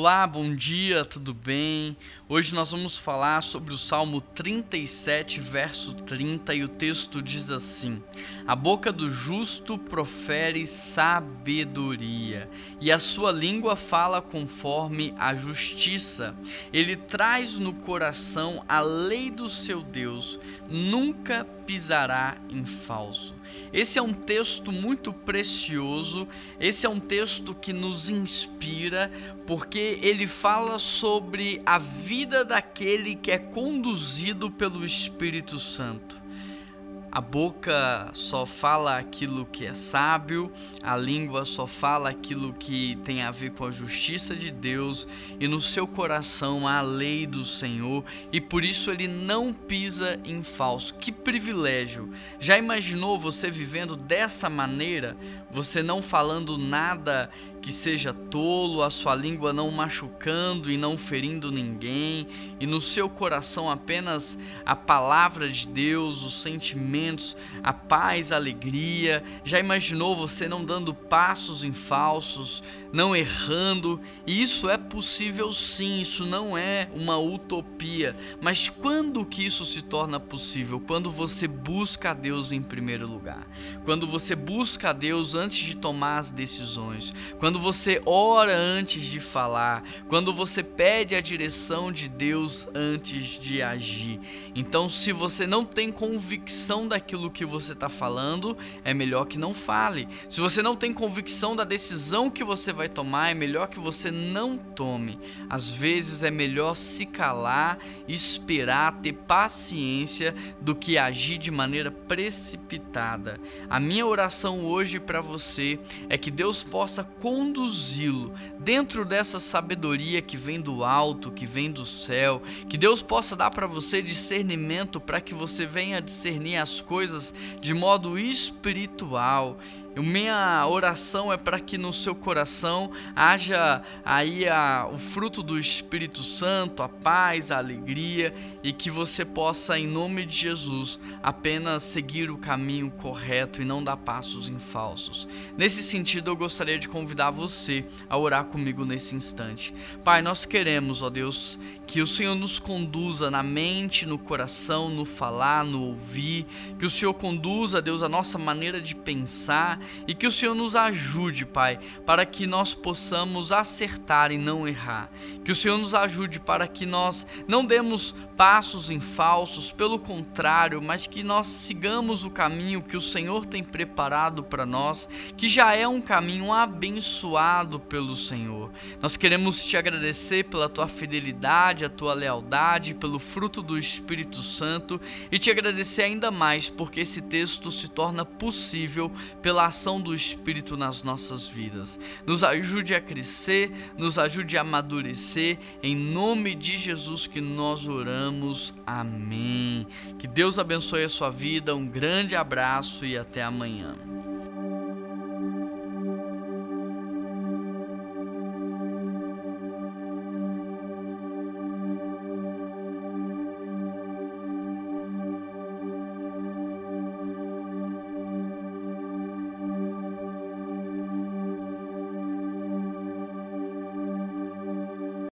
Olá, bom dia, tudo bem? Hoje nós vamos falar sobre o Salmo 37, verso 30, e o texto diz assim: A boca do justo profere sabedoria, e a sua língua fala conforme a justiça. Ele traz no coração a lei do seu Deus, nunca pisará em falso. Esse é um texto muito precioso, esse é um texto que nos inspira, porque ele fala sobre a vida daquele que é conduzido pelo Espírito Santo. A boca só fala aquilo que é sábio, a língua só fala aquilo que tem a ver com a justiça de Deus, e no seu coração há a lei do Senhor, e por isso ele não pisa em falso. Que privilégio! Já imaginou você vivendo dessa maneira? Você não falando nada que seja tolo, a sua língua não machucando e não ferindo ninguém, e no seu coração apenas a palavra de Deus, os sentimentos, a paz, a alegria. Já imaginou você não dando passos em falsos, não errando? E isso é possível sim, isso não é uma utopia. Mas quando que isso se torna possível? Quando você busca a Deus em primeiro lugar. Quando você busca a Deus antes de tomar as decisões. Quando você ora antes de falar, quando você pede a direção de Deus antes de agir. Então, se você não tem convicção daquilo que você está falando, é melhor que não fale. Se você não tem convicção da decisão que você vai tomar, é melhor que você não tome. Às vezes é melhor se calar, esperar, ter paciência do que agir de maneira precipitada. A minha oração hoje para você é que Deus possa conduzi-lo dentro dessa sabedoria que vem do alto, que vem do céu, que Deus possa dar para você discernimento para que você venha discernir as coisas de modo espiritual minha oração é para que no seu coração haja aí a, o fruto do Espírito Santo, a paz, a alegria e que você possa, em nome de Jesus, apenas seguir o caminho correto e não dar passos em falsos. Nesse sentido, eu gostaria de convidar você a orar comigo nesse instante. Pai, nós queremos, ó Deus, que o Senhor nos conduza na mente, no coração, no falar, no ouvir, que o Senhor conduza, Deus, a nossa maneira de pensar e que o Senhor nos ajude, Pai, para que nós possamos acertar e não errar. Que o Senhor nos ajude para que nós não demos passos em falsos, pelo contrário, mas que nós sigamos o caminho que o Senhor tem preparado para nós, que já é um caminho abençoado pelo Senhor. Nós queremos te agradecer pela tua fidelidade, a tua lealdade, pelo fruto do Espírito Santo e te agradecer ainda mais porque esse texto se torna possível pela ação do Espírito nas nossas vidas. Nos ajude a crescer, nos ajude a amadurecer, em nome de Jesus que nós oramos. Amém. Que Deus abençoe a sua vida, um grande abraço e até amanhã.